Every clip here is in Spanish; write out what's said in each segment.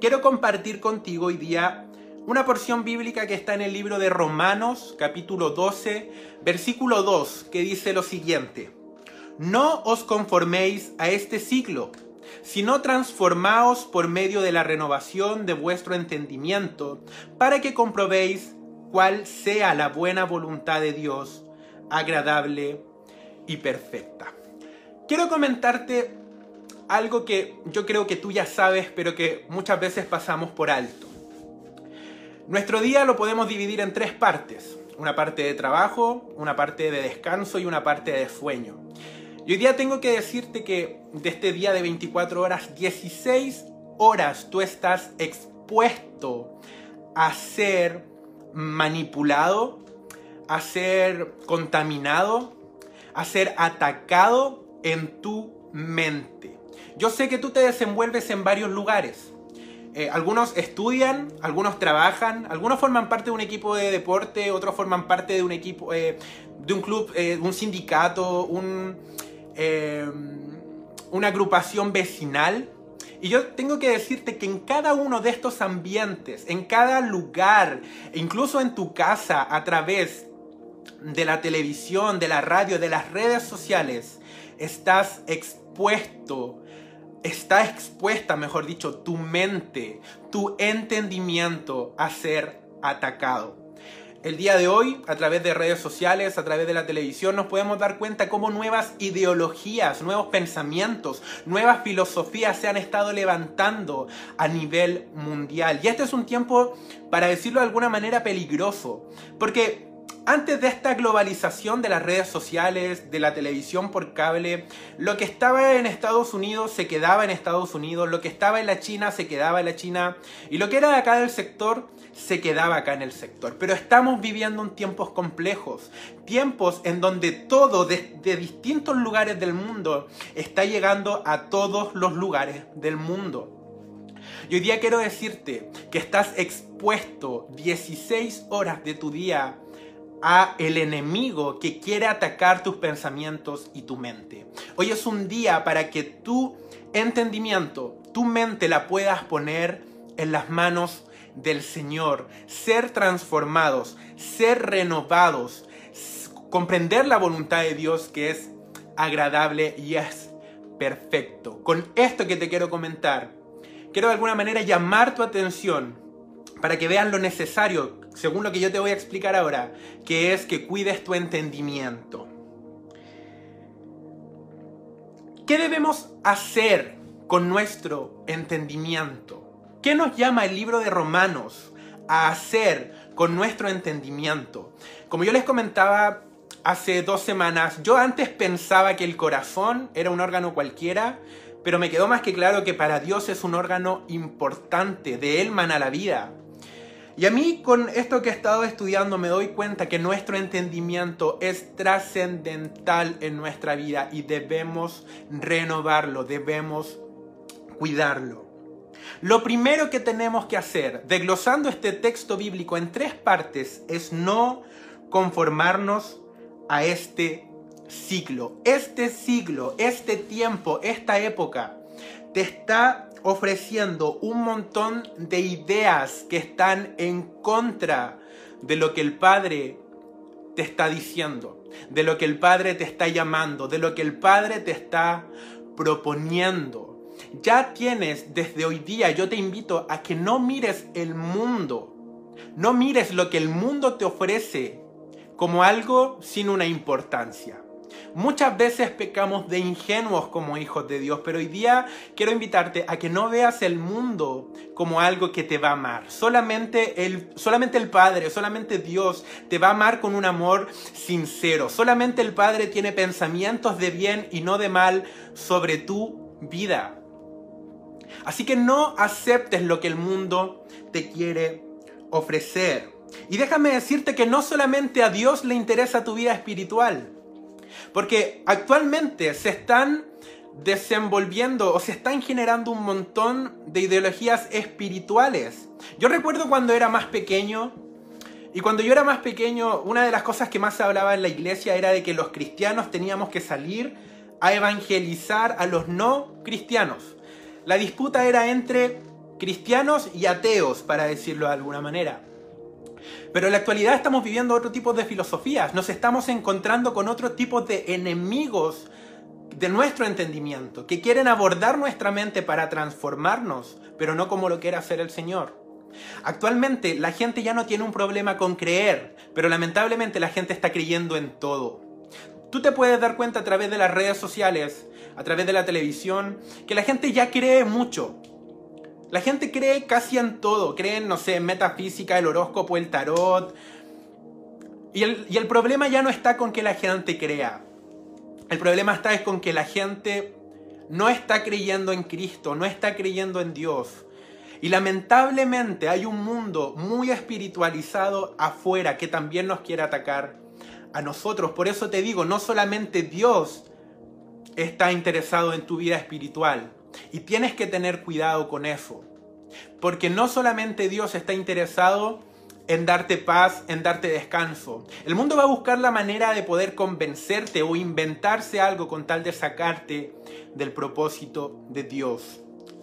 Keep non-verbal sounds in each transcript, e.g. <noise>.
quiero compartir contigo hoy día una porción bíblica que está en el libro de Romanos, capítulo 12, versículo 2, que dice lo siguiente. No os conforméis a este siglo, sino transformaos por medio de la renovación de vuestro entendimiento, para que comprobéis cuál sea la buena voluntad de Dios, agradable y perfecta. Quiero comentarte algo que yo creo que tú ya sabes, pero que muchas veces pasamos por alto. Nuestro día lo podemos dividir en tres partes. Una parte de trabajo, una parte de descanso y una parte de sueño. Y hoy día tengo que decirte que de este día de 24 horas, 16 horas tú estás expuesto a ser manipulado, a ser contaminado, a ser atacado en tu mente. Yo sé que tú te desenvuelves en varios lugares. Eh, algunos estudian, algunos trabajan, algunos forman parte de un equipo de deporte, otros forman parte de un equipo, eh, de un club, eh, un sindicato, un, una agrupación vecinal. Y yo tengo que decirte que en cada uno de estos ambientes, en cada lugar, incluso en tu casa, a través de la televisión, de la radio, de las redes sociales, estás expuesto está expuesta, mejor dicho, tu mente, tu entendimiento a ser atacado. El día de hoy, a través de redes sociales, a través de la televisión, nos podemos dar cuenta cómo nuevas ideologías, nuevos pensamientos, nuevas filosofías se han estado levantando a nivel mundial. Y este es un tiempo, para decirlo de alguna manera, peligroso. Porque antes de esta globalización de las redes sociales, de la televisión por cable, lo que estaba en Estados Unidos se quedaba en Estados Unidos, lo que estaba en la China se quedaba en la China y lo que era de acá del sector se quedaba acá en el sector. Pero estamos viviendo en tiempos complejos, tiempos en donde todo de, de distintos lugares del mundo está llegando a todos los lugares del mundo. Y hoy día quiero decirte que estás expuesto 16 horas de tu día a el enemigo que quiere atacar tus pensamientos y tu mente. Hoy es un día para que tu entendimiento, tu mente la puedas poner en las manos del Señor, ser transformados, ser renovados, comprender la voluntad de Dios que es agradable y es perfecto. Con esto que te quiero comentar, quiero de alguna manera llamar tu atención para que veas lo necesario según lo que yo te voy a explicar ahora, que es que cuides tu entendimiento. ¿Qué debemos hacer con nuestro entendimiento? ¿Qué nos llama el libro de Romanos a hacer con nuestro entendimiento? Como yo les comentaba hace dos semanas, yo antes pensaba que el corazón era un órgano cualquiera, pero me quedó más que claro que para Dios es un órgano importante, de Él mana la vida. Y a mí con esto que he estado estudiando me doy cuenta que nuestro entendimiento es trascendental en nuestra vida y debemos renovarlo, debemos cuidarlo. Lo primero que tenemos que hacer, desglosando este texto bíblico en tres partes, es no conformarnos a este siglo. Este siglo, este tiempo, esta época, te está ofreciendo un montón de ideas que están en contra de lo que el Padre te está diciendo, de lo que el Padre te está llamando, de lo que el Padre te está proponiendo. Ya tienes desde hoy día, yo te invito a que no mires el mundo, no mires lo que el mundo te ofrece como algo sin una importancia. Muchas veces pecamos de ingenuos como hijos de Dios, pero hoy día quiero invitarte a que no veas el mundo como algo que te va a amar. Solamente el, solamente el Padre, solamente Dios te va a amar con un amor sincero. Solamente el Padre tiene pensamientos de bien y no de mal sobre tu vida. Así que no aceptes lo que el mundo te quiere ofrecer. Y déjame decirte que no solamente a Dios le interesa tu vida espiritual. Porque actualmente se están desenvolviendo o se están generando un montón de ideologías espirituales. Yo recuerdo cuando era más pequeño, y cuando yo era más pequeño, una de las cosas que más se hablaba en la iglesia era de que los cristianos teníamos que salir a evangelizar a los no cristianos. La disputa era entre cristianos y ateos, para decirlo de alguna manera. Pero en la actualidad estamos viviendo otro tipo de filosofías, nos estamos encontrando con otro tipo de enemigos de nuestro entendimiento, que quieren abordar nuestra mente para transformarnos, pero no como lo quiere hacer el Señor. Actualmente la gente ya no tiene un problema con creer, pero lamentablemente la gente está creyendo en todo. Tú te puedes dar cuenta a través de las redes sociales, a través de la televisión, que la gente ya cree mucho. La gente cree casi en todo, creen, no sé, metafísica, el horóscopo, el tarot. Y el, y el problema ya no está con que la gente crea. El problema está es con que la gente no está creyendo en Cristo, no está creyendo en Dios. Y lamentablemente hay un mundo muy espiritualizado afuera que también nos quiere atacar a nosotros. Por eso te digo, no solamente Dios está interesado en tu vida espiritual. Y tienes que tener cuidado con eso. Porque no solamente Dios está interesado en darte paz, en darte descanso. El mundo va a buscar la manera de poder convencerte o inventarse algo con tal de sacarte del propósito de Dios.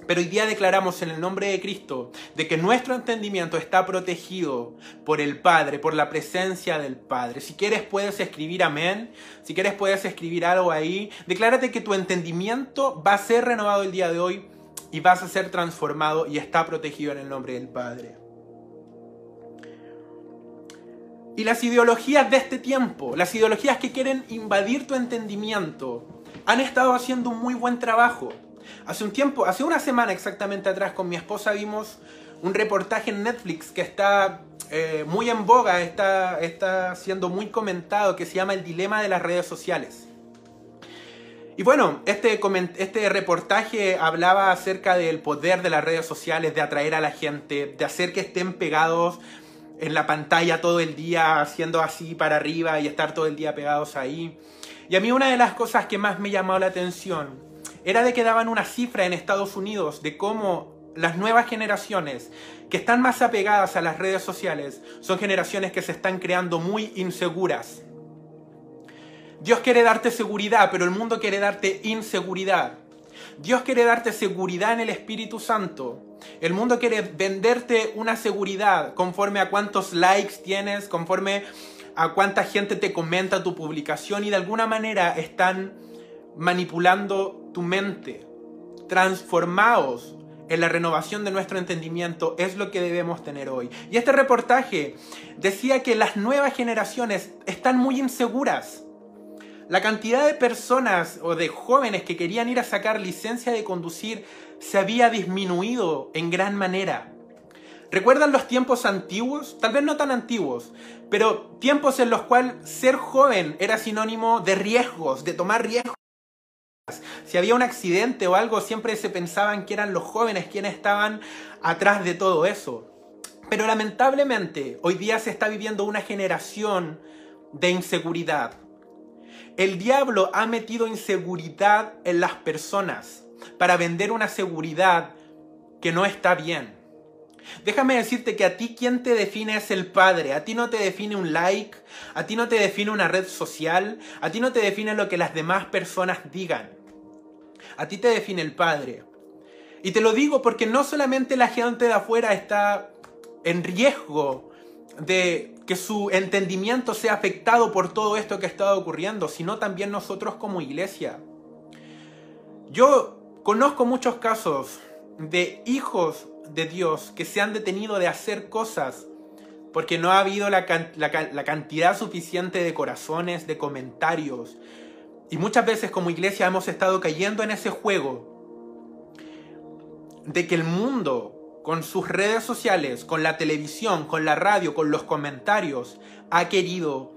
Pero hoy día declaramos en el nombre de Cristo de que nuestro entendimiento está protegido por el Padre, por la presencia del Padre. Si quieres puedes escribir amén, si quieres puedes escribir algo ahí. Declárate que tu entendimiento va a ser renovado el día de hoy y vas a ser transformado y está protegido en el nombre del Padre. Y las ideologías de este tiempo, las ideologías que quieren invadir tu entendimiento, han estado haciendo un muy buen trabajo. Hace un tiempo, hace una semana exactamente atrás con mi esposa vimos un reportaje en Netflix que está eh, muy en boga, está, está siendo muy comentado, que se llama El Dilema de las Redes Sociales. Y bueno, este, este reportaje hablaba acerca del poder de las redes sociales, de atraer a la gente, de hacer que estén pegados en la pantalla todo el día, haciendo así para arriba y estar todo el día pegados ahí. Y a mí una de las cosas que más me llamó la atención era de que daban una cifra en Estados Unidos de cómo las nuevas generaciones que están más apegadas a las redes sociales son generaciones que se están creando muy inseguras. Dios quiere darte seguridad, pero el mundo quiere darte inseguridad. Dios quiere darte seguridad en el Espíritu Santo. El mundo quiere venderte una seguridad conforme a cuántos likes tienes, conforme a cuánta gente te comenta tu publicación y de alguna manera están manipulando tu mente. Transformaos en la renovación de nuestro entendimiento es lo que debemos tener hoy. Y este reportaje decía que las nuevas generaciones están muy inseguras. La cantidad de personas o de jóvenes que querían ir a sacar licencia de conducir se había disminuido en gran manera. ¿Recuerdan los tiempos antiguos? Tal vez no tan antiguos, pero tiempos en los cuales ser joven era sinónimo de riesgos, de tomar riesgos. Si había un accidente o algo, siempre se pensaban que eran los jóvenes quienes estaban atrás de todo eso. Pero lamentablemente, hoy día se está viviendo una generación de inseguridad. El diablo ha metido inseguridad en las personas para vender una seguridad que no está bien. Déjame decirte que a ti quien te define es el Padre. A ti no te define un like, a ti no te define una red social, a ti no te define lo que las demás personas digan. A ti te define el Padre. Y te lo digo porque no solamente la gente de afuera está en riesgo de que su entendimiento sea afectado por todo esto que ha estado ocurriendo, sino también nosotros como iglesia. Yo conozco muchos casos de hijos de Dios que se han detenido de hacer cosas porque no ha habido la, la, cantidad suficiente de corazones, de comentarios, y muchas veces como iglesia hemos estado cayendo en ese juego de que el mundo, con sus redes sociales, con la televisión, con la radio, con los comentarios, ha querido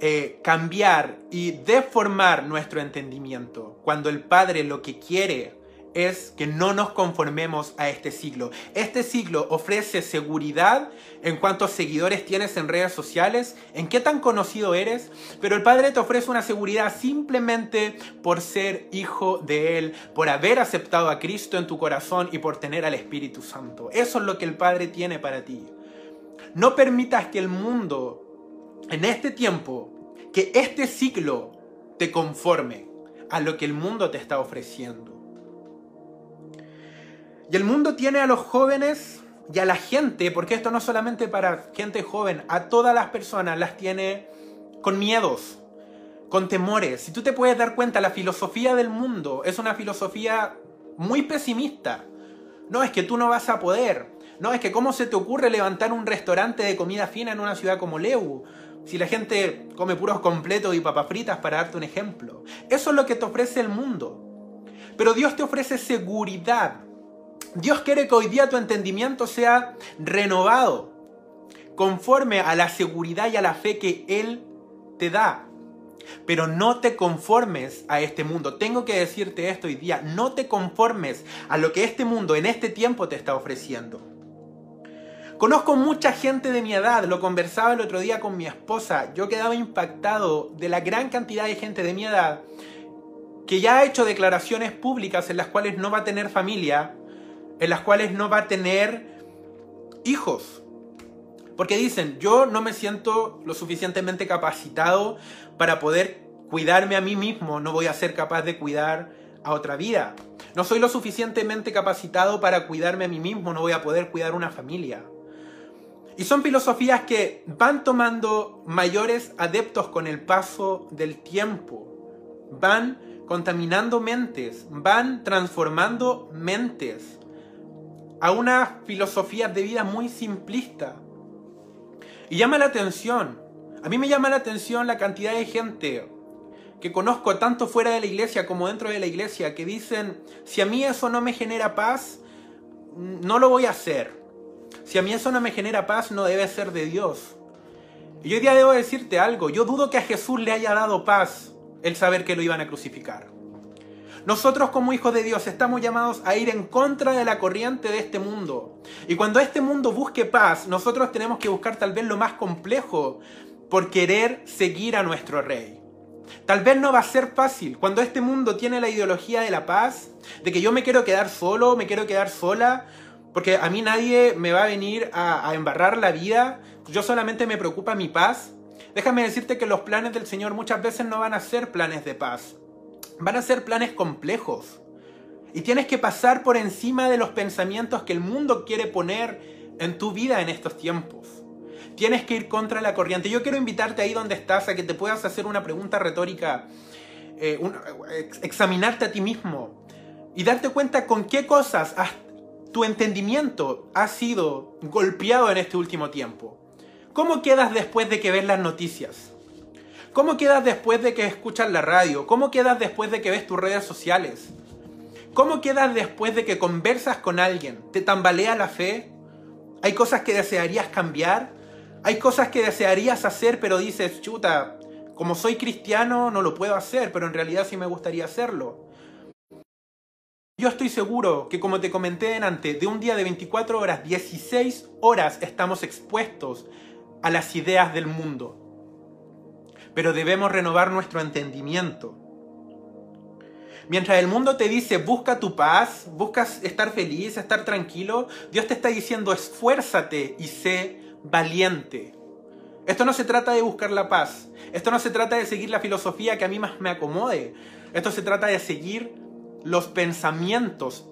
eh, cambiar y deformar nuestro entendimiento. Cuando el Padre lo que quiere es que no nos conformemos a este siglo. Este siglo ofrece seguridad en cuántos seguidores tienes en redes sociales, en qué tan conocido eres, pero el Padre te ofrece una seguridad simplemente por ser hijo de Él, por haber aceptado a Cristo en tu corazón y por tener al Espíritu Santo. Eso es lo que el Padre tiene para ti. No permitas que el mundo, en este tiempo, que este siglo te conforme a lo que el mundo te está ofreciendo. Y el mundo tiene a los jóvenes y a la gente, porque esto no es solamente para gente joven, a todas las personas las tiene con miedos, con temores. Si tú te puedes dar cuenta, la filosofía del mundo es una filosofía muy pesimista. No, es que tú no vas a poder. No, es que cómo se te ocurre levantar un restaurante de comida fina en una ciudad como Leu. Si la gente come puros completos y papas fritas, para darte un ejemplo. Eso es lo que te ofrece el mundo. Pero Dios te ofrece seguridad. Dios quiere que hoy día tu entendimiento sea renovado, conforme a la seguridad y a la fe que Él te da. Pero no te conformes a este mundo. Tengo que decirte esto hoy día. No te conformes a lo que este mundo en este tiempo te está ofreciendo. Conozco mucha gente de mi edad, lo conversaba el otro día con mi esposa, yo quedaba impactado de la gran cantidad de gente de mi edad que ya ha hecho declaraciones públicas en las cuales no va a tener familia, en las cuales no va a tener hijos. Porque dicen, yo no me siento lo suficientemente capacitado para poder cuidarme a mí mismo, no voy a ser capaz de cuidar a otra vida. No soy lo suficientemente capacitado para cuidarme a mí mismo, no voy a poder cuidar una familia. Y son filosofías que van tomando mayores adeptos con el paso del tiempo. Van contaminando mentes, van transformando mentes a una filosofía de vida muy simplista. Y llama la atención, a mí me llama la atención la cantidad de gente que conozco tanto fuera de la iglesia como dentro de la iglesia que dicen, si a mí eso no me genera paz, no lo voy a hacer. Si a mí eso no me genera paz, no debe ser de Dios. Y hoy día debo decirte algo. Yo dudo que a Jesús le haya dado paz el saber que lo iban a crucificar. Nosotros como hijos de Dios estamos llamados a ir en contra de la corriente de este mundo. Y cuando este mundo busque paz, nosotros tenemos que buscar tal vez lo más complejo por querer seguir a nuestro rey. Tal vez no va a ser fácil. Cuando este mundo tiene la ideología de la paz, de que yo me quiero quedar solo, me quiero quedar sola, porque a mí nadie me va a venir a, embarrar la vida, yo solamente me preocupa mi paz. Déjame decirte que los planes del Señor muchas veces no van a ser planes de paz, van a ser planes complejos. Y tienes que pasar por encima de los pensamientos que el mundo quiere poner en tu vida en estos tiempos. Tienes que ir contra la corriente. Yo quiero invitarte ahí donde estás a que te puedas hacer una pregunta retórica, eh, examinarte a ti mismo y darte cuenta con qué cosas has tu entendimiento ha sido golpeado en este último tiempo. ¿Cómo quedas después de que ves las noticias? ¿Cómo quedas después de que escuchas la radio? ¿Cómo quedas después de que ves tus redes sociales? ¿Cómo quedas después de que conversas con alguien? ¿Te tambalea la fe? ¿Hay cosas que desearías cambiar? ¿Hay cosas que desearías hacer pero dices, chuta, como soy cristiano no lo puedo hacer, pero en realidad sí me gustaría hacerlo? Yo estoy seguro que como te comenté antes, de un día de 24 horas, 16 horas estamos expuestos a las ideas del mundo. Pero debemos renovar nuestro entendimiento. Mientras el mundo te dice busca tu paz, buscas estar feliz, estar tranquilo, Dios te está diciendo esfuérzate y sé valiente. Esto no se trata de buscar la paz. Esto no se trata de seguir la filosofía que a mí más me acomode. Esto se trata de seguir los pensamientos,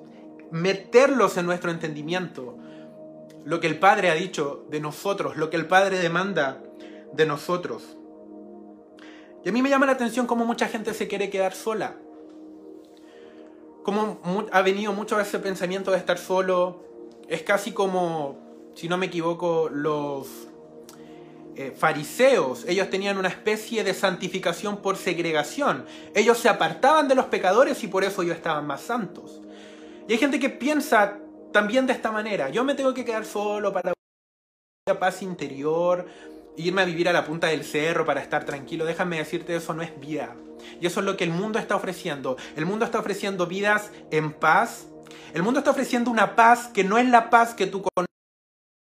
meterlos en nuestro entendimiento. Lo que el Padre ha dicho de nosotros, lo que el Padre demanda de nosotros. A mí me llama la atención cómo mucha gente se quiere quedar sola. Cómo ha venido mucho ese pensamiento de estar solo. Es casi como, si no me equivoco, los eh, fariseos, ellos tenían una especie de santificación por segregación. Ellos se apartaban de los pecadores y por eso ellos estaban más santos. Y hay gente que piensa también de esta manera. Yo me tengo que quedar solo para la paz interior, irme a vivir a la punta del cerro para estar tranquilo. Déjame decirte, eso no es vida. Y eso es lo que el mundo está ofreciendo. El mundo está ofreciendo vidas en paz. El mundo está ofreciendo una paz que no es la paz que tú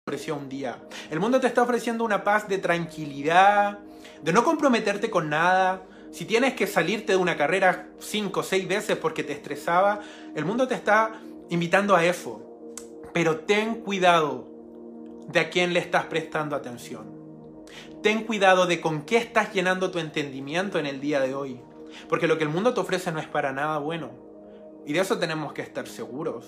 ofreció un día. El mundo te está ofreciendo una paz de tranquilidad, de no comprometerte con nada. Si tienes que salirte de una carrera cinco o seis veces porque te estresaba, el mundo te está invitando a eso. Pero ten cuidado de a quién le estás prestando atención. Ten cuidado de con qué estás llenando tu entendimiento en el día de hoy. Porque lo que el mundo te ofrece no es para nada bueno. Y de eso tenemos que estar seguros.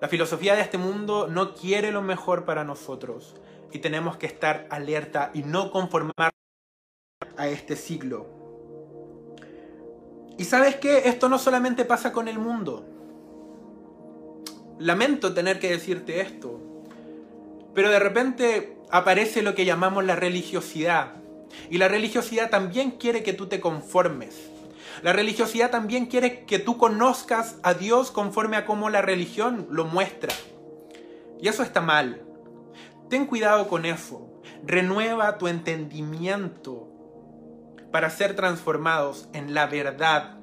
La filosofía de este mundo no quiere lo mejor para nosotros y tenemos que estar alerta y no conformar a este siglo. Y sabes que esto no solamente pasa con el mundo. Lamento tener que decirte esto, pero de repente aparece lo que llamamos la religiosidad. Y la religiosidad también quiere que tú te conformes. La religiosidad también quiere que tú conozcas a Dios conforme a cómo la religión lo muestra. Y eso está mal. Ten cuidado con eso. Renueva tu entendimiento para ser transformados en la verdad.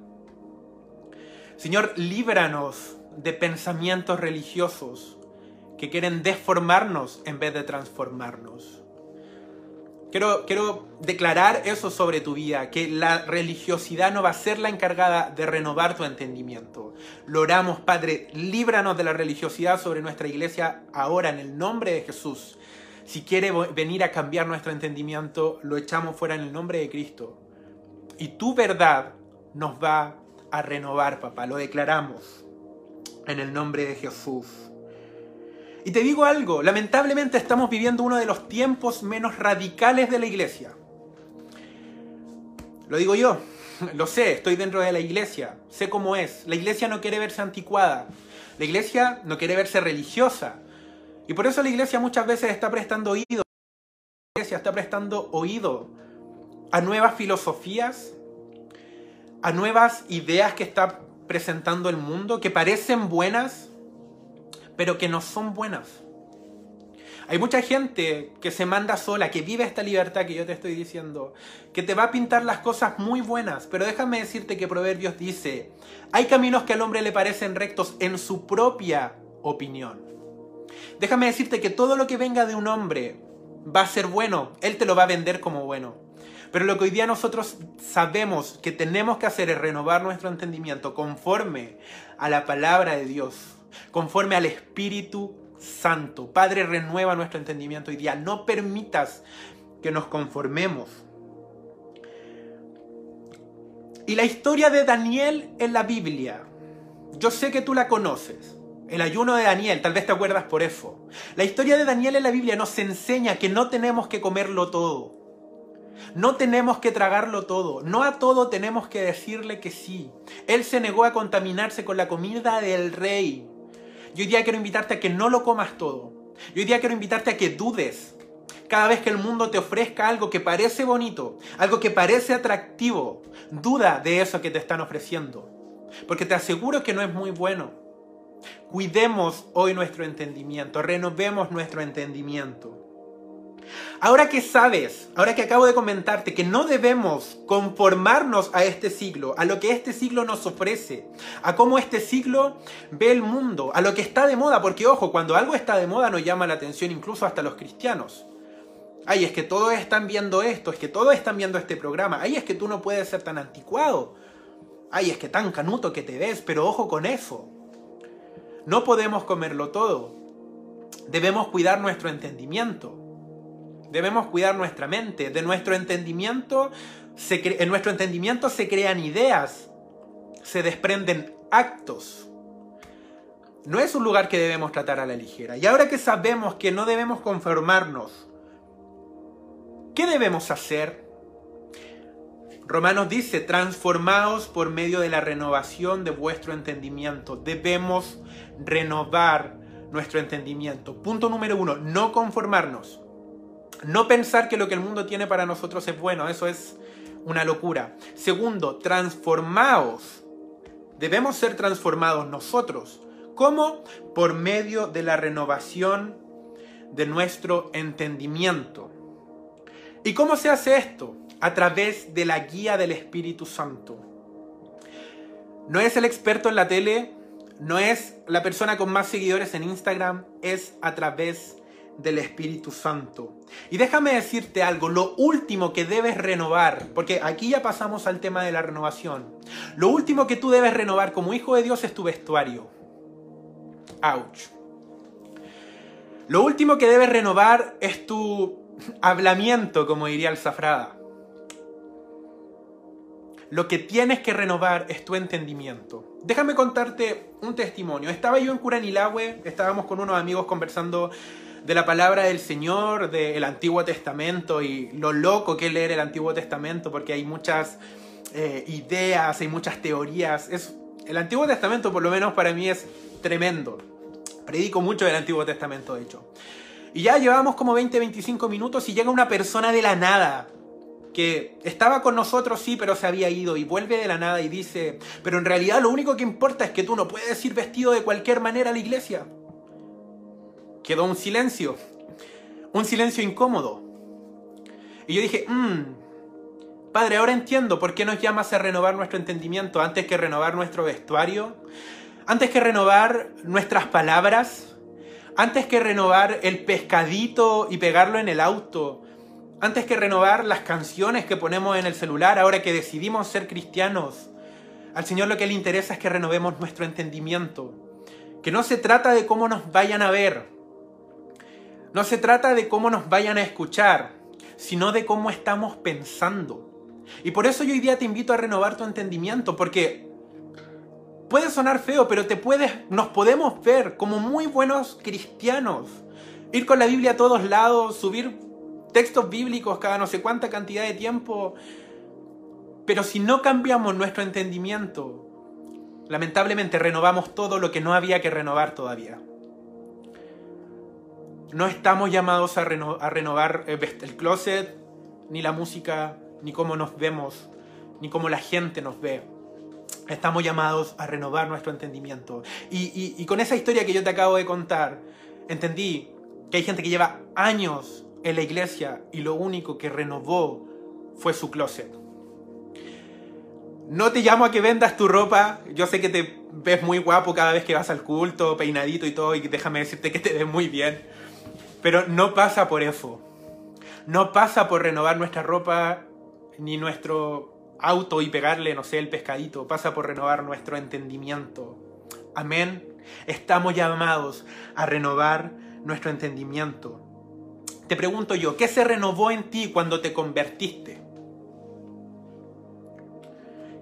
Señor, líbranos de pensamientos religiosos que quieren deformarnos en vez de transformarnos. Quiero, quiero, declarar eso sobre tu vida, que la religiosidad no va a ser la encargada de renovar tu entendimiento. Lo oramos, Padre, líbranos de la religiosidad sobre nuestra iglesia ahora en el nombre de Jesús. Si quiere venir a cambiar nuestro entendimiento, lo echamos fuera en el nombre de Cristo. Y tu verdad nos va a renovar, papá, lo declaramos en el nombre de Jesús. Y te digo algo, lamentablemente estamos viviendo uno de los tiempos menos radicales de la iglesia. Lo digo yo, <laughs> lo sé, estoy dentro de la iglesia, sé cómo es. La iglesia no quiere verse anticuada, la iglesia no quiere verse religiosa. Y por eso la iglesia muchas veces está prestando oído. La iglesia está prestando oído a nuevas filosofías, a nuevas ideas que está presentando el mundo, que parecen buenas, pero que no son buenas. Hay mucha gente que se manda sola, que vive esta libertad que yo te estoy diciendo, que te va a pintar las cosas muy buenas, pero déjame decirte que Proverbios dice, hay caminos que al hombre le parecen rectos en su propia opinión. Déjame decirte que todo lo que venga de un hombre va a ser bueno, él te lo va a vender como bueno. Pero lo que hoy día nosotros sabemos que tenemos que hacer es renovar nuestro entendimiento conforme a la palabra de Dios conforme al Espíritu Santo. Padre, renueva nuestro entendimiento hoy día. No permitas que nos conformemos. Y la historia de Daniel en la Biblia, yo sé que tú la conoces. El ayuno de Daniel, tal vez te acuerdas por eso. La historia de Daniel en la Biblia nos enseña que no tenemos que comerlo todo. No tenemos que tragarlo todo, no a todo tenemos que decirle que sí. Él se negó a contaminarse con la comida del rey. Yo hoy día quiero invitarte a que no lo comas todo. Yo hoy día quiero invitarte a que dudes. Cada vez que el mundo te ofrezca algo que parece bonito, algo que parece atractivo, duda de eso que te están ofreciendo. Porque te aseguro que no es muy bueno. Cuidemos hoy nuestro entendimiento, renovemos nuestro entendimiento. Ahora que sabes, ahora que acabo de comentarte que no debemos conformarnos a este siglo, a lo que este siglo nos ofrece, a cómo este siglo ve el mundo, a lo que está de moda, porque ojo, cuando algo está de moda nos llama la atención incluso hasta los cristianos. Ay, es que todos están viendo esto, es que todos están viendo este programa, ay, es que tú no puedes ser tan anticuado, ay, es que tan canuto que te ves, pero ojo con eso. No podemos comerlo todo. Debemos cuidar nuestro entendimiento. Debemos cuidar nuestra mente. De nuestro entendimiento, en nuestro entendimiento se crean ideas, se desprenden actos. No es un lugar que debemos tratar a la ligera. Y ahora que sabemos que no debemos conformarnos, ¿qué debemos hacer? Romanos dice, transformaos por medio de la renovación de vuestro entendimiento. Debemos renovar nuestro entendimiento. Punto número uno, no conformarnos. No pensar que lo que el mundo tiene para nosotros es bueno, eso es una locura. Segundo, transformaos. Debemos ser transformados nosotros. ¿Cómo? Por medio de la renovación de nuestro entendimiento. ¿Y cómo se hace esto? A través de la guía del Espíritu Santo. No es el experto en la tele, no es la persona con más seguidores en Instagram, es a través del Espíritu Santo. Y déjame decirte algo, lo último que debes renovar, porque aquí ya pasamos al tema de la renovación, lo último que tú debes renovar como hijo de Dios es tu vestuario. Ouch. Lo último que debes renovar es tu hablamiento, como diría el Zafrada. Lo que tienes que renovar es tu entendimiento. Déjame contarte un testimonio. Estaba yo en Curanilahue, estábamos con unos amigos conversando de la palabra del Señor, del Antiguo Testamento y lo loco que es leer el Antiguo Testamento porque hay muchas eh, ideas, hay muchas teorías. Es, el Antiguo Testamento por lo menos para mí es tremendo. Predico mucho del Antiguo Testamento, de hecho. Y ya llevamos como 20, 25 minutos y llega una persona de la nada que estaba con nosotros, sí, pero se había ido y vuelve de la nada y dice, pero en realidad lo único que importa es que tú no puedes ir vestido de cualquier manera a la iglesia. Quedó un silencio, un silencio incómodo. Y yo dije, mmm, Padre, ahora entiendo por qué nos llamas a renovar nuestro entendimiento antes que renovar nuestro vestuario, antes que renovar nuestras palabras, antes que renovar el pescadito y pegarlo en el auto, antes que renovar las canciones que ponemos en el celular, ahora que decidimos ser cristianos, al Señor lo que le interesa es que renovemos nuestro entendimiento. Que no se trata de cómo nos vayan a ver, no se trata de cómo nos vayan a escuchar, sino de cómo estamos pensando. Y por eso yo hoy día te invito a renovar tu entendimiento, porque puede sonar feo, pero te puedes, nos podemos ver como muy buenos cristianos. Ir con la Biblia a todos lados, subir textos bíblicos cada no sé cuánta cantidad de tiempo. Pero si no cambiamos nuestro entendimiento, lamentablemente renovamos todo lo que no había que renovar todavía. No estamos llamados a, renovar eh, el closet, ni la música, ni cómo nos vemos, ni cómo la gente nos ve. Estamos llamados a renovar nuestro entendimiento. y con esa historia que yo te acabo de contar, entendí que hay gente que lleva años en la iglesia y lo único que renovó fue su closet. No te llamo a que vendas tu ropa, yo sé que te ves muy guapo cada vez que vas al culto, peinadito y todo, y déjame decirte que te ves muy bien, pero no pasa por eso. No pasa por renovar nuestra ropa ni nuestro auto y pegarle, no sé, el pescadito, pasa por renovar nuestro entendimiento. Amén. Estamos llamados a renovar nuestro entendimiento. Te pregunto yo, ¿qué se renovó en ti cuando te convertiste?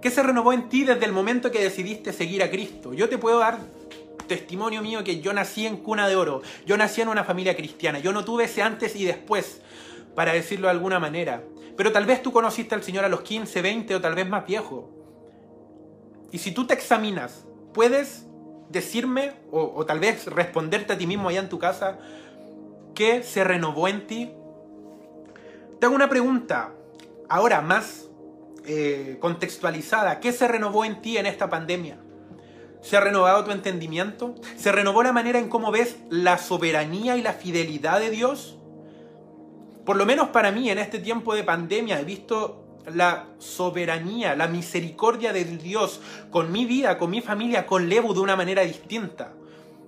¿Qué se renovó en ti desde el momento que decidiste seguir a Cristo? Yo te puedo dar testimonio mío que yo nací en cuna de oro, yo nací en una familia cristiana, yo no tuve ese antes y después, para decirlo de alguna manera. Pero tal vez tú conociste al Señor a los 15, 20 o tal vez más viejo. Y si tú te examinas, puedes decirme o, o tal vez responderte a ti mismo allá en tu casa, ¿Qué se renovó en ti? Te hago una pregunta, ahora más eh, contextualizada. ¿Qué se renovó en ti en esta pandemia? ¿Se ha renovado tu entendimiento? ¿Se renovó la manera en cómo ves la soberanía y la fidelidad de Dios? Por lo menos para mí en este tiempo de pandemia he visto la soberanía, la misericordia de Dios con mi vida, con mi familia, con Levo de una manera distinta.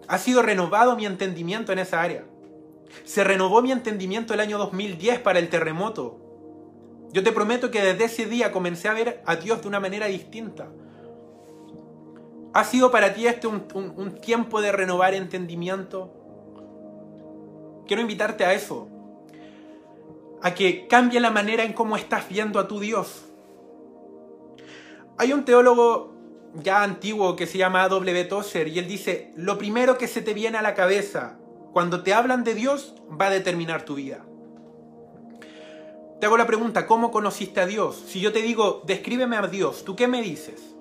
Ha sido renovado mi entendimiento en esa área. Se renovó mi entendimiento el año 2010 para el terremoto. Yo te prometo que desde ese día comencé a ver a Dios de una manera distinta. ¿Ha sido para ti este un, tiempo de renovar entendimiento? Quiero invitarte a eso. A que cambie la manera en cómo estás viendo a tu Dios. Hay un teólogo ya antiguo que se llama W. Tozer y él dice, lo primero que se te viene a la cabeza cuando te hablan de Dios, va a determinar tu vida. Te hago la pregunta, ¿cómo conociste a Dios? Si yo te digo, descríbeme a Dios, ¿tú qué me dices?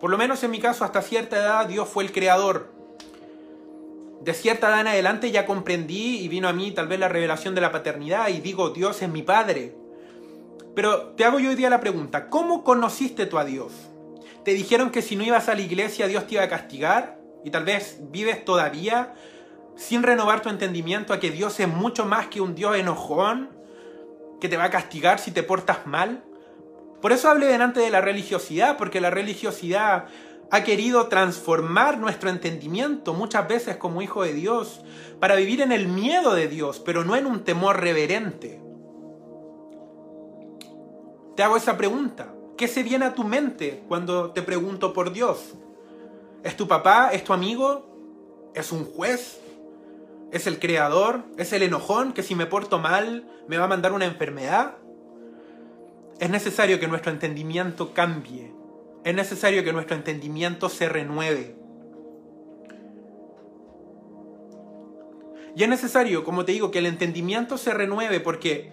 Por lo menos en mi caso, hasta cierta edad, Dios fue el creador. De cierta edad en adelante ya comprendí y vino a mí tal vez la revelación de la paternidad y digo, Dios es mi Padre. Pero te hago yo hoy día la pregunta, ¿cómo conociste tú a Dios? ¿Te dijeron que si no ibas a la iglesia Dios te iba a castigar? Y tal vez vives todavía sin renovar tu entendimiento a que Dios es mucho más que un Dios enojón que te va a castigar si te portas mal. Por eso hablé delante de la religiosidad, porque la religiosidad ha querido transformar nuestro entendimiento muchas veces como hijo de Dios para vivir en el miedo de Dios, pero no en un temor reverente. Te hago esa pregunta. ¿Qué se viene a tu mente cuando te pregunto por Dios? ¿Es tu papá? ¿Es tu amigo? ¿Es un juez? ¿Es el creador? ¿Es el enojón que si me porto mal me va a mandar una enfermedad? es necesario que nuestro entendimiento cambie. Es necesario que nuestro entendimiento se renueve. Y es necesario, como te digo, que el entendimiento se renueve porque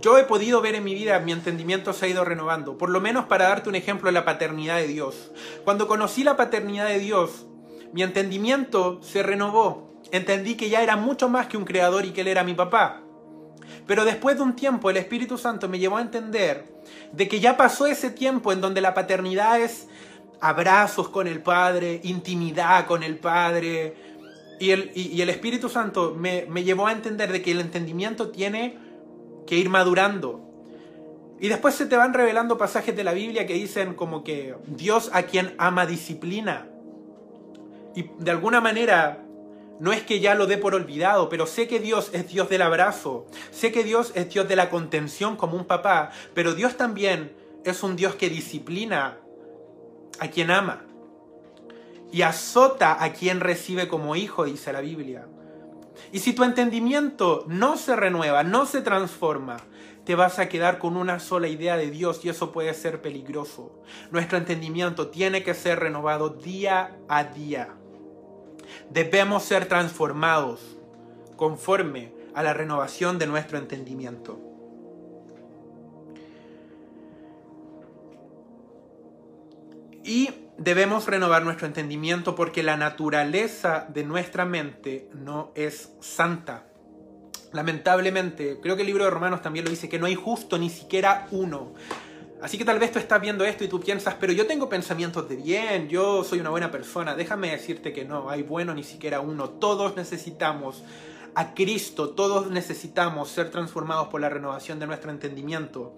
yo he podido ver en mi vida, mi entendimiento se ha ido renovando. Por lo menos para darte un ejemplo de la paternidad de Dios. Cuando conocí la paternidad de Dios, mi entendimiento se renovó. Entendí que ya era mucho más que un creador y que Él era mi papá. Pero después de un tiempo el Espíritu Santo me llevó a entender de que ya pasó ese tiempo en donde la paternidad es abrazos con el Padre, intimidad con el Padre. Y el, y, el Espíritu Santo me, me llevó a entender de que el entendimiento tiene que ir madurando. Y después se te van revelando pasajes de la Biblia que dicen como que Dios a quien ama disciplina. Y de alguna manera no es que ya lo dé por olvidado, pero sé que Dios es Dios del abrazo, sé que Dios es Dios de la contención como un papá, pero Dios también es un Dios que disciplina a quien ama y azota a quien recibe como hijo, dice la Biblia. Y si tu entendimiento no se renueva, no se transforma, te vas a quedar con una sola idea de Dios y eso puede ser peligroso. Nuestro entendimiento tiene que ser renovado día a día. Debemos ser transformados conforme a la renovación de nuestro entendimiento. Y debemos renovar nuestro entendimiento porque la naturaleza de nuestra mente no es santa. Lamentablemente, creo que el libro de Romanos también lo dice, que no hay justo ni siquiera uno. Así que tal vez tú estás viendo esto y tú piensas, pero yo tengo pensamientos de bien, yo soy una buena persona. Déjame decirte que no, hay bueno ni siquiera uno. Todos necesitamos a Cristo, todos necesitamos ser transformados por la renovación de nuestro entendimiento.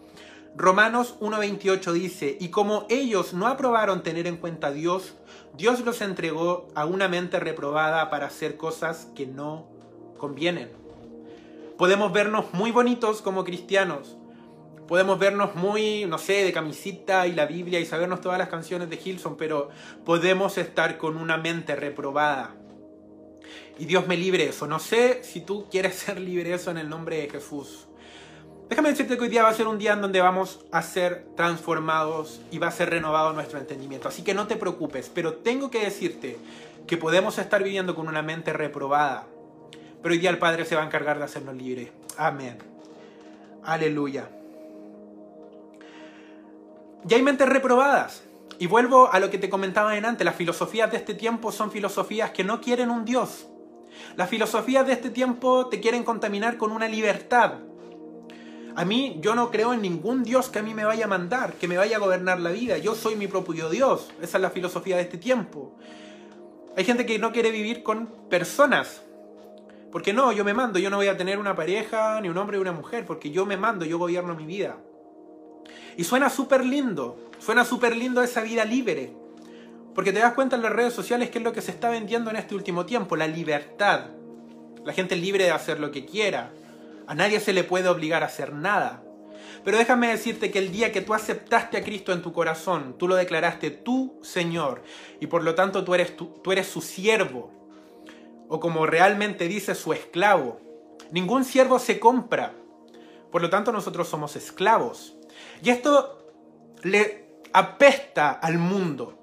Romanos 1.28 dice, y como ellos no aprobaron tener en cuenta a Dios, Dios los entregó a una mente reprobada para hacer cosas que no convienen. Podemos vernos muy bonitos como cristianos, Podemos vernos muy, no sé, de camisita y la Biblia y sabernos todas las canciones de Hilson, pero podemos estar con una mente reprobada. Y Dios me libre eso. No sé si tú quieres <laughs> ser libre eso en el nombre de Jesús. Déjame decirte que hoy día va a ser un día en donde vamos a ser transformados y va a ser renovado nuestro entendimiento. Así que no te preocupes, pero tengo que decirte que podemos estar viviendo con una mente reprobada. Pero hoy día el Padre se va a encargar de hacernos libres. Amén. Aleluya. Y hay mentes reprobadas. Y vuelvo a lo que te comentaba en antes, las filosofías de este tiempo son filosofías que no quieren un Dios. Las filosofías de este tiempo te quieren contaminar con una libertad. A mí yo no creo en ningún Dios que a mí me vaya a mandar, que me vaya a gobernar la vida. Yo soy mi propio Dios. Esa es la filosofía de este tiempo. Hay gente que no quiere vivir con personas. Porque no, yo me mando, yo no voy a tener una pareja, ni un hombre ni una mujer, porque yo me mando, yo gobierno mi vida. Y suena súper lindo, suena súper lindo esa vida libre. Porque te das cuenta en las redes sociales que es lo que se está vendiendo en este último tiempo, la libertad. La gente libre de hacer lo que quiera. A nadie se le puede obligar a hacer nada. Pero déjame decirte que el día que tú aceptaste a Cristo en tu corazón, tú lo declaraste tu Señor y por lo tanto tú eres, tú eres su siervo o como realmente dice su esclavo. Ningún siervo se compra. Por lo tanto nosotros somos esclavos. Y esto le apesta al mundo.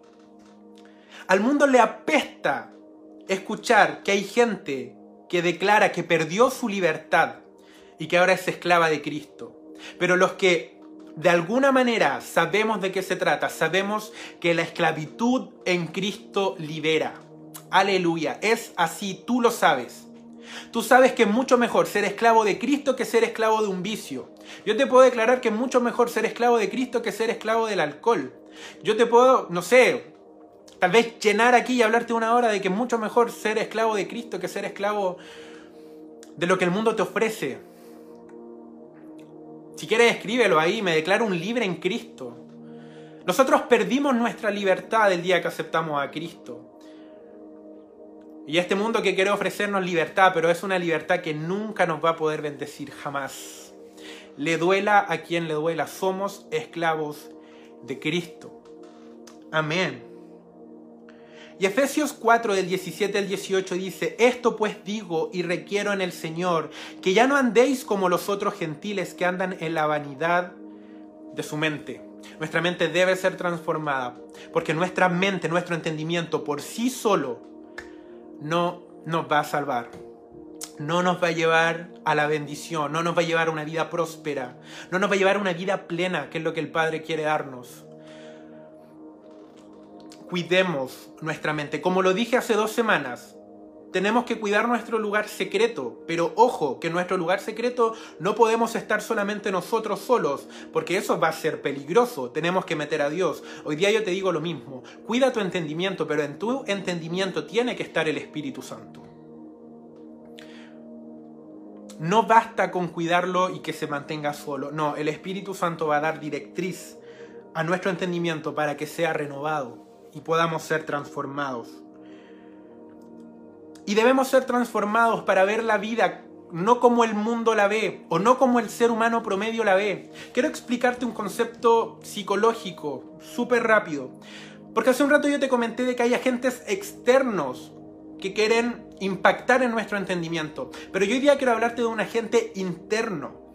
Al mundo le apesta escuchar que hay gente que declara que perdió su libertad y que ahora es esclava de Cristo. Pero los que de alguna manera sabemos de qué se trata, sabemos que la esclavitud en Cristo libera. Aleluya, es así, tú lo sabes. Tú sabes que es mucho mejor ser esclavo de Cristo que ser esclavo de un vicio. Yo te puedo declarar que es mucho mejor ser esclavo de Cristo que ser esclavo del alcohol. Yo te puedo, no sé, tal vez llenar aquí y hablarte una hora de que es mucho mejor ser esclavo de Cristo que ser esclavo de lo que el mundo te ofrece. Si quieres, escríbelo ahí, me declaro un libre en Cristo. Nosotros perdimos nuestra libertad el día que aceptamos a Cristo. Y este mundo que quiere ofrecernos libertad, pero es una libertad que nunca nos va a poder bendecir jamás. Le duela a quien le duela, somos esclavos de Cristo. Amén. Y Efesios 4 del 17 al 18 dice, esto pues digo y requiero en el Señor, que ya no andéis como los otros gentiles que andan en la vanidad de su mente. Nuestra mente debe ser transformada, porque nuestra mente, nuestro entendimiento por sí solo no nos va a salvar. No nos va a llevar a la bendición, no nos va a llevar a una vida próspera, no nos va a llevar a una vida plena, que es lo que el Padre quiere darnos cuidemos nuestra mente. Como lo dije hace dos semanas, tenemos que cuidar nuestro lugar secreto, pero ojo, que nuestro lugar secreto no podemos estar solamente nosotros solos, porque eso va a ser peligroso, tenemos que meter a Dios. Hoy día yo te digo lo mismo, cuida tu entendimiento, pero en tu entendimiento tiene que estar el Espíritu Santo. No basta con cuidarlo y que se mantenga solo, no, el Espíritu Santo va a dar directriz a nuestro entendimiento para que sea renovado y podamos ser transformados. Y debemos ser transformados para ver la vida no como el mundo la ve o no como el ser humano promedio la ve. Quiero explicarte un concepto psicológico súper rápido. Porque hace un rato yo te comenté de que hay agentes externos que quieren impactar en nuestro entendimiento. Pero yo hoy día quiero hablarte de un agente interno,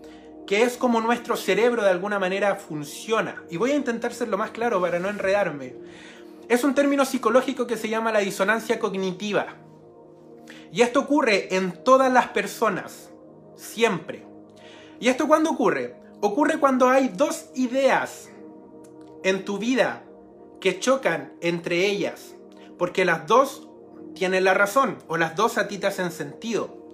que es como nuestro cerebro de alguna manera funciona. Y voy a intentar ser lo más claro para no enredarme. Es un término psicológico que se llama la disonancia cognitiva. Y esto ocurre en todas las personas, siempre. ¿Y esto cuándo ocurre? Ocurre cuando hay dos ideas en tu vida que chocan entre ellas, porque las dos tienen la razón o las dos a ti te sentido.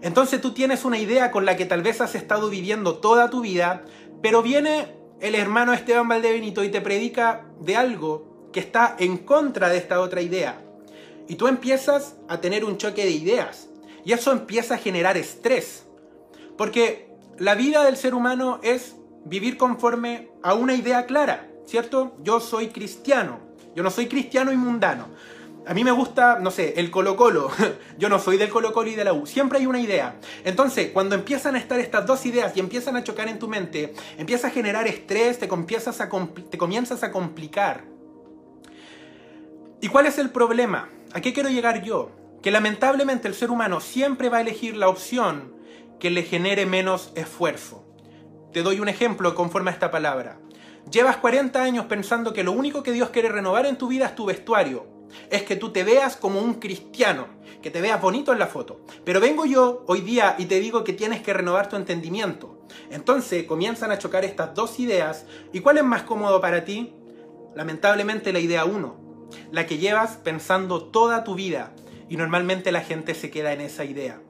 Entonces tú tienes una idea con la que tal vez has estado viviendo toda tu vida, pero viene el hermano Esteban Valdebenito y te predica de algo que está en contra de esta otra idea. Y tú empiezas a tener un choque de ideas. Y eso empieza a generar estrés. Porque la vida del ser humano es vivir conforme a una idea clara, ¿cierto? Yo soy cristiano. Yo no soy cristiano y mundano. A mí me gusta, no sé, el Colo Colo. <laughs> Yo no soy del Colo Colo y de la U. Siempre hay una idea. Entonces, cuando empiezan a estar estas dos ideas y empiezan a chocar en tu mente, empieza a generar estrés, te, a, te comienzas a complicar. ¿Y cuál es el problema? ¿A qué quiero llegar yo? Que lamentablemente el ser humano siempre va a elegir la opción que le genere menos esfuerzo. Te doy un ejemplo conforme a esta palabra. Llevas 40 años pensando que lo único que Dios quiere renovar en tu vida es tu vestuario. Es que tú te veas como un cristiano, que te veas bonito en la foto. Pero vengo yo hoy día y te digo que tienes que renovar tu entendimiento. Entonces comienzan a chocar estas dos ideas. ¿Y cuál es más cómodo para ti? Lamentablemente la idea 1 la que llevas pensando toda tu vida y normalmente la gente se queda en esa idea.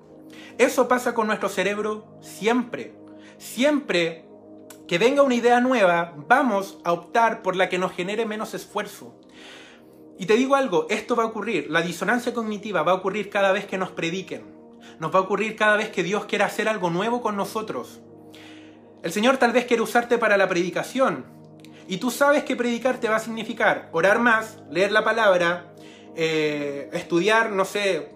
Eso pasa con nuestro cerebro siempre. Siempre que venga una idea nueva, vamos a optar por la que nos genere menos esfuerzo. Y te digo algo, esto va a ocurrir, la disonancia cognitiva va a ocurrir cada vez que nos prediquen. Nos va a ocurrir cada vez que Dios quiera hacer algo nuevo con nosotros. El Señor tal vez quiere usarte para la predicación, y tú sabes que predicar te va a significar orar más, leer la palabra, eh, estudiar, no sé,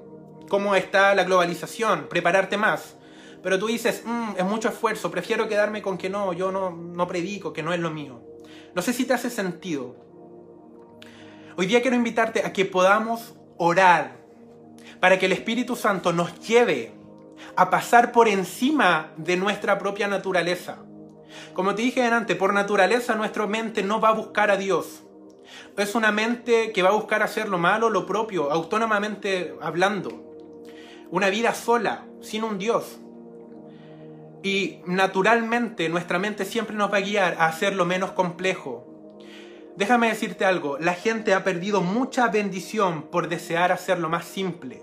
cómo está la globalización, prepararte más. Pero tú dices, mm, es mucho esfuerzo, prefiero quedarme con que no, yo no, no predico, que no es lo mío. No sé si te hace sentido. Hoy día quiero invitarte a que podamos orar para que el Espíritu Santo nos lleve a pasar por encima de nuestra propia naturaleza. Como te dije antes, por naturaleza nuestra mente no va a buscar a Dios. Es una mente que va a buscar hacer lo malo, lo propio, autónomamente hablando. Una vida sola, sin un Dios. Y naturalmente nuestra mente siempre nos va a guiar a hacer lo menos complejo. Déjame decirte algo, la gente ha perdido mucha bendición por desear hacer lo más simple.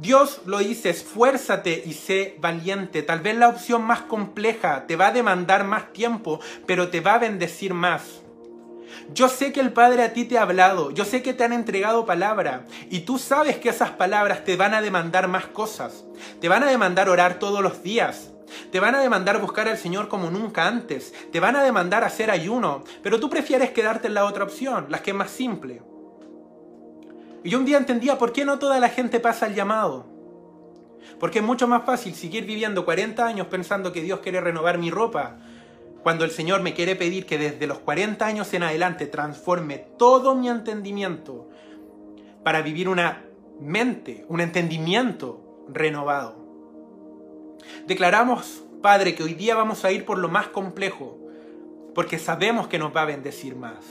Dios lo dice, esfuérzate y sé valiente. Tal vez la opción más compleja te va a demandar más tiempo, pero te va a bendecir más. Yo sé que el Padre a ti te ha hablado, yo sé que te han entregado palabra y tú sabes que esas palabras te van a demandar más cosas. Te van a demandar orar todos los días. Te van a demandar buscar al Señor como nunca antes. Te van a demandar hacer ayuno, pero tú prefieres quedarte en la otra opción, la que es más simple. Y yo un día entendía por qué no toda la gente pasa el llamado. Porque es mucho más fácil seguir viviendo 40 años pensando que Dios quiere renovar mi ropa, cuando el Señor me quiere pedir que desde los 40 años en adelante transforme todo mi entendimiento para vivir una mente, un entendimiento renovado. Declaramos, Padre, que hoy día vamos a ir por lo más complejo, porque sabemos que nos va a bendecir más.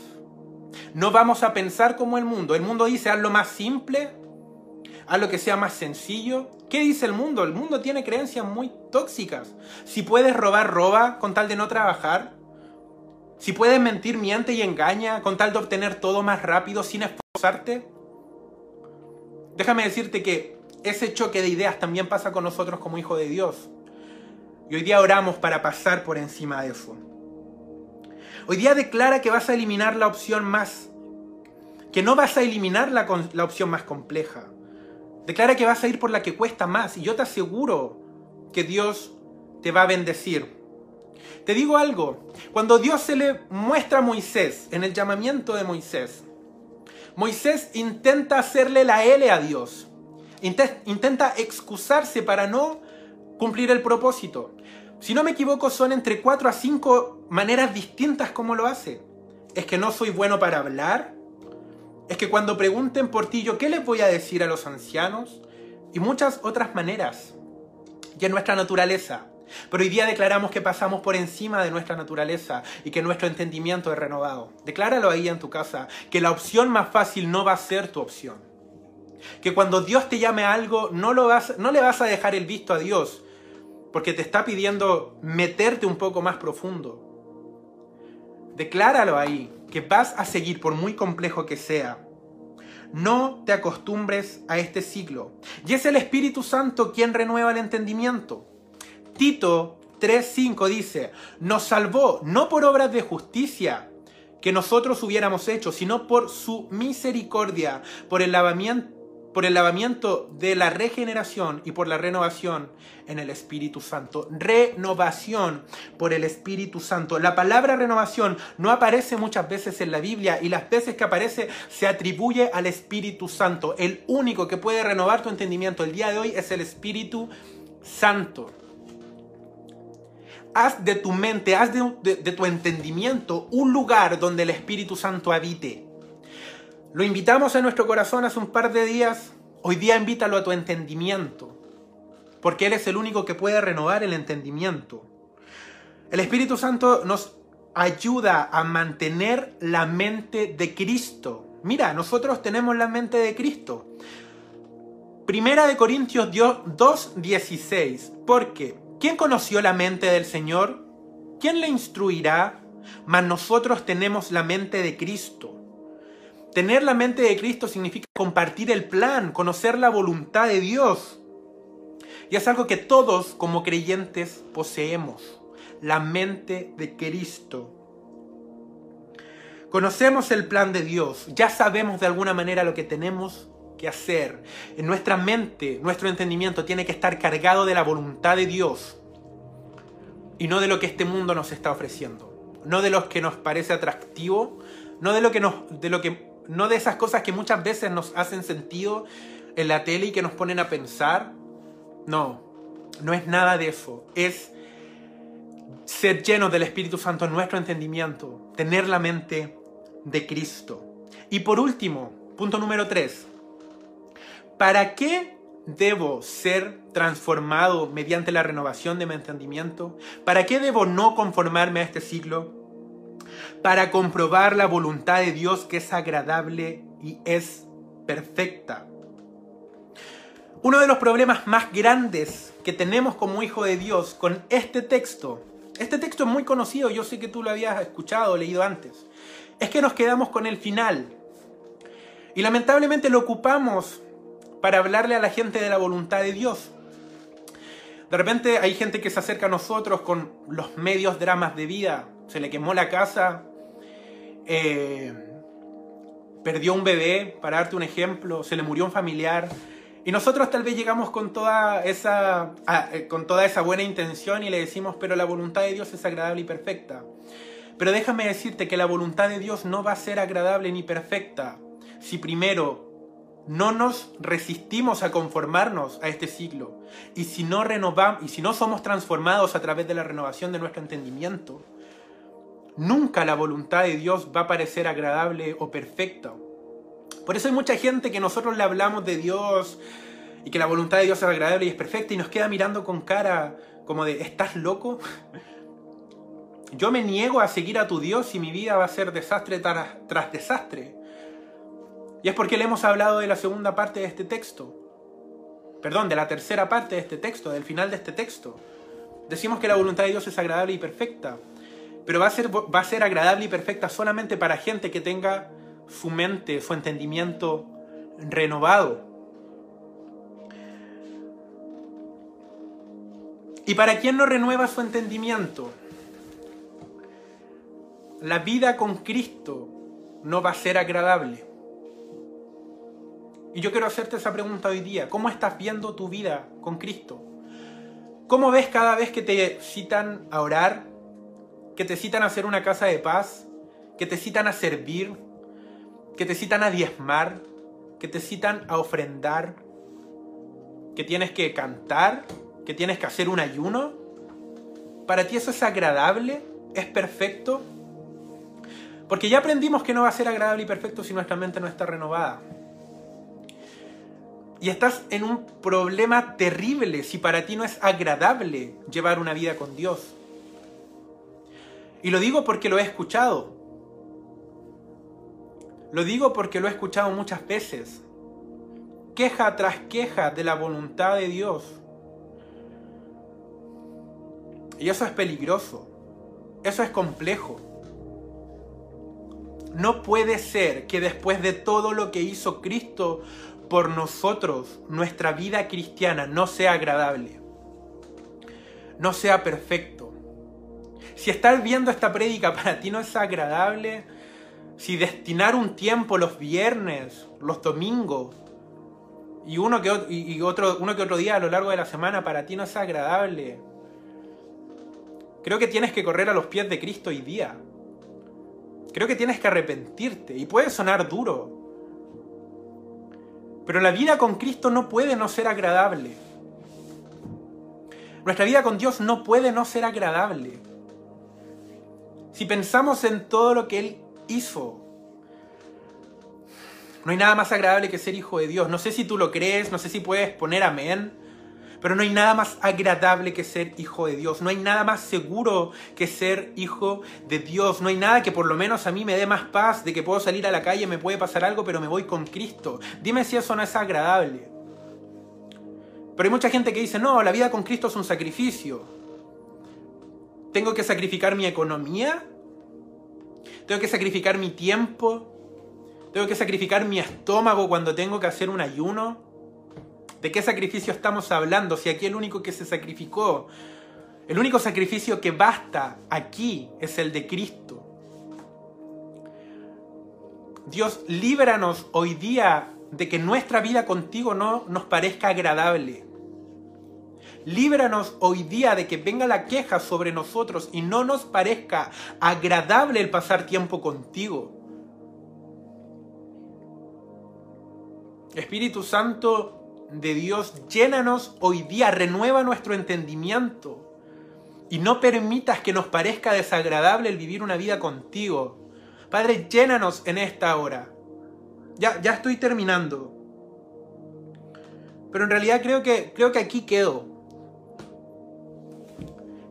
No vamos a pensar como el mundo. El mundo dice, haz lo más simple, haz lo que sea más sencillo. ¿Qué dice el mundo? El mundo tiene creencias muy tóxicas. Si puedes robar, roba con tal de no trabajar. Si puedes mentir, miente y engaña con tal de obtener todo más rápido sin esforzarte. Déjame decirte que ese choque de ideas también pasa con nosotros como hijos de Dios. Y hoy día oramos para pasar por encima de eso. Hoy día declara que vas a eliminar la opción más, que no vas a eliminar la, la opción más compleja. Declara que vas a ir por la que cuesta más y yo te aseguro que Dios te va a bendecir. Te digo algo, cuando Dios se le muestra a Moisés en el llamamiento de Moisés, Moisés intenta hacerle la L a Dios. Intenta excusarse para no cumplir el propósito. Si no me equivoco, son entre 4 a 5 maneras distintas como lo hace. Es que no soy bueno para hablar. Es que cuando pregunten por ti, ¿yo qué les voy a decir a los ancianos? Y muchas otras maneras. Y en nuestra naturaleza. Pero hoy día declaramos que pasamos por encima de nuestra naturaleza y que nuestro entendimiento es renovado. Decláralo ahí en tu casa, que la opción más fácil no va a ser tu opción. Que cuando Dios te llame a algo, no, lo vas, no le vas a dejar el visto a Dios, porque te está pidiendo meterte un poco más profundo. Decláralo ahí, que vas a seguir por muy complejo que sea. No te acostumbres a este ciclo. Y es el Espíritu Santo quien renueva el entendimiento. Tito 3.5 dice, nos salvó no por obras de justicia que nosotros hubiéramos hecho, sino por su misericordia, por el lavamiento por el lavamiento de la regeneración y por la renovación en el Espíritu Santo. Renovación por el Espíritu Santo. La palabra renovación no aparece muchas veces en la Biblia y las veces que aparece se atribuye al Espíritu Santo. El único que puede renovar tu entendimiento el día de hoy es el Espíritu Santo haz de tu mente, haz de, tu entendimiento un lugar donde el Espíritu Santo habite. Lo invitamos a nuestro corazón hace un par de días. Hoy día invítalo a tu entendimiento. Porque Él es el único que puede renovar el entendimiento. El Espíritu Santo nos ayuda a mantener la mente de Cristo. Mira, nosotros tenemos la mente de Cristo. Primera de Corintios 2.16. Porque ¿Quién conoció la mente del Señor? ¿Quién le instruirá? Mas nosotros tenemos la mente de Cristo. Tener la mente de Cristo significa compartir el plan, conocer la voluntad de Dios. Y es algo que todos como creyentes poseemos, la mente de Cristo. Conocemos el plan de Dios, ya sabemos de alguna manera lo que tenemos que hacer. En nuestra mente, nuestro entendimiento tiene que estar cargado de la voluntad de Dios y no de lo que este mundo nos está ofreciendo. No de lo que nos parece atractivo, no de lo que nos de lo que no de esas cosas que muchas veces nos hacen sentido en la tele y que nos ponen a pensar. No, no es nada de eso. Es ser llenos del Espíritu Santo en nuestro entendimiento, tener la mente de Cristo. Y por último, punto número 3, ¿Para qué debo ser transformado mediante la renovación de mi entendimiento? ¿Para qué debo no conformarme a este siglo? Para comprobar la voluntad de Dios que es agradable y es perfecta. Uno de los problemas más grandes que tenemos como hijo de Dios con este texto, este texto es muy conocido, yo sé que tú lo habías escuchado o leído antes, es que nos quedamos con el final. Y lamentablemente lo ocupamos para hablarle a la gente de la voluntad de Dios. De repente hay gente que se acerca a nosotros con los medios dramas de vida. Se le quemó la casa, eh, perdió un bebé, para darte un ejemplo, se le murió un familiar. Y nosotros tal vez llegamos con toda esa, eh, con toda esa buena intención y le decimos, pero la voluntad de Dios es agradable y perfecta. Pero déjame decirte que la voluntad de Dios no va a ser agradable ni perfecta si primero no nos resistimos a conformarnos a este siglo. Y si no renovamos, y si no somos transformados a través de la renovación de nuestro entendimiento, nunca la voluntad de Dios va a parecer agradable o perfecta. Por eso hay mucha gente que nosotros le hablamos de Dios y que la voluntad de Dios es agradable y es perfecta y nos queda mirando con cara como de, ¿estás loco? <laughs> Yo me niego a seguir a tu Dios y mi vida va a ser desastre tras, desastre. Y es porque le hemos hablado de la segunda parte de este texto. Perdón, de la tercera parte de este texto, del final de este texto. Decimos que la voluntad de Dios es agradable y perfecta. Pero va a ser, va a ser agradable y perfecta solamente para gente que tenga su mente, su entendimiento renovado. ¿Y para quién no renueva su entendimiento? la vida con Cristo no va a ser agradable. Y yo quiero hacerte esa pregunta hoy día. ¿Cómo estás viendo tu vida con Cristo? ¿Cómo ves cada vez que te citan a orar? ¿Que te citan a hacer una casa de paz? ¿Que te citan a servir? ¿Que te citan a diezmar? ¿Que te citan a ofrendar? ¿Que tienes que cantar? ¿Que tienes que hacer un ayuno? ¿Para ti eso es agradable? ¿Es perfecto? Porque ya aprendimos que no va a ser agradable y perfecto si nuestra mente no está renovada. Y estás en un problema terrible si para ti no es agradable llevar una vida con Dios. Y lo digo porque lo he escuchado. Lo digo porque lo he escuchado muchas veces. Queja tras queja de la voluntad de Dios. Y eso es peligroso. Eso es complejo. No puede ser que después de todo lo que hizo Cristo por nosotros, nuestra vida cristiana no sea agradable, no sea perfecto. Si estar viendo esta prédica para ti no es agradable, si destinar un tiempo los viernes, los domingos, y uno que, y otro, uno que otro día a lo largo de la semana para ti no es agradable, creo que tienes que correr a los pies de Cristo hoy día. Creo que tienes que arrepentirte y puede sonar duro. Pero la vida con Cristo no puede no ser agradable. Nuestra vida con Dios no puede no ser agradable. Si pensamos en todo lo que Él hizo, no hay nada más agradable que ser hijo de Dios. No sé si tú lo crees, no sé si puedes poner amén. Pero no hay nada más agradable que ser hijo de Dios. No hay nada más seguro que ser hijo de Dios. No hay nada que por lo menos a mí me dé más paz de que puedo salir a la calle, me puede pasar algo, pero me voy con Cristo. Dime si eso no es agradable. Pero hay mucha gente que dice, no, la vida con Cristo es un sacrificio. Tengo que sacrificar mi economía. Tengo que sacrificar mi tiempo. Tengo que sacrificar mi estómago cuando tengo que hacer un ayuno. ¿De qué sacrificio estamos hablando? Si aquí el único que se sacrificó, el único sacrificio que basta aquí es el de Cristo. Dios, líbranos hoy día de que nuestra vida contigo no nos parezca agradable. Líbranos hoy día de que venga la queja sobre nosotros y no nos parezca agradable el pasar tiempo contigo. Espíritu Santo, de Dios, llénanos hoy día, renueva nuestro entendimiento y no permitas que nos parezca desagradable el vivir una vida contigo. Padre, llénanos en esta hora. Ya, ya estoy terminando. Pero en realidad creo que, creo que aquí quedo.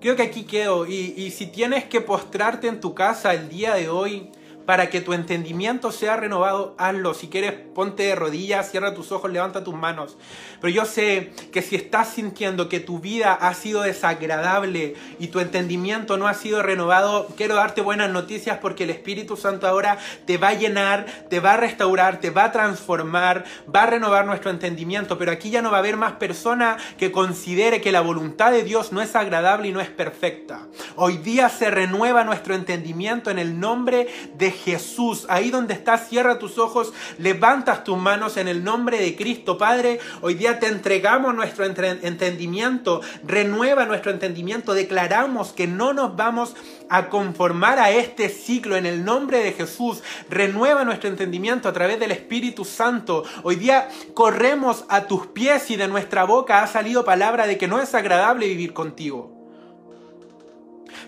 Creo que aquí quedo. Y, y si tienes que postrarte en tu casa el día de hoy, para que tu entendimiento sea renovado, hazlo. Si quieres, ponte de rodillas, cierra tus ojos, levanta tus manos. Pero yo sé que si estás sintiendo que tu vida ha sido desagradable y tu entendimiento no ha sido renovado, quiero darte buenas noticias porque el Espíritu Santo ahora te va a llenar, te va a restaurar, te va a transformar, va a renovar nuestro entendimiento. Pero aquí ya no va a haber más persona que considere que la voluntad de Dios no es agradable y no es perfecta. Hoy día se renueva nuestro entendimiento en el nombre de Jesús. Ahí donde estás, cierra tus ojos, levantas tus manos en el nombre de Cristo. Padre, hoy día te entregamos nuestro entendimiento, renueva nuestro entendimiento, declaramos que no nos vamos a conformar a este ciclo en el nombre de Jesús. Renueva nuestro entendimiento a través del Espíritu Santo. Hoy día corremos a tus pies y de nuestra boca ha salido palabra de que no es agradable vivir contigo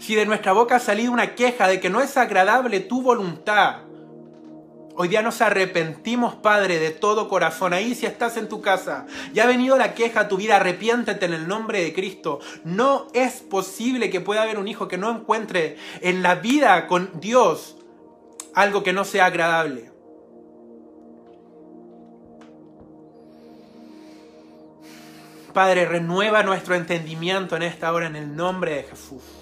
si de nuestra boca ha salido una queja de que no es agradable tu voluntad, Hoy día nos arrepentimos, Padre, de todo corazón. Ahí si estás en tu casa, ya ha venido la queja a tu vida, arrepiéntete en el nombre de Cristo. No es posible que pueda haber un hijo que no encuentre en la vida con Dios algo que no sea agradable. Padre, renueva nuestro entendimiento en esta hora en el nombre de Jesús.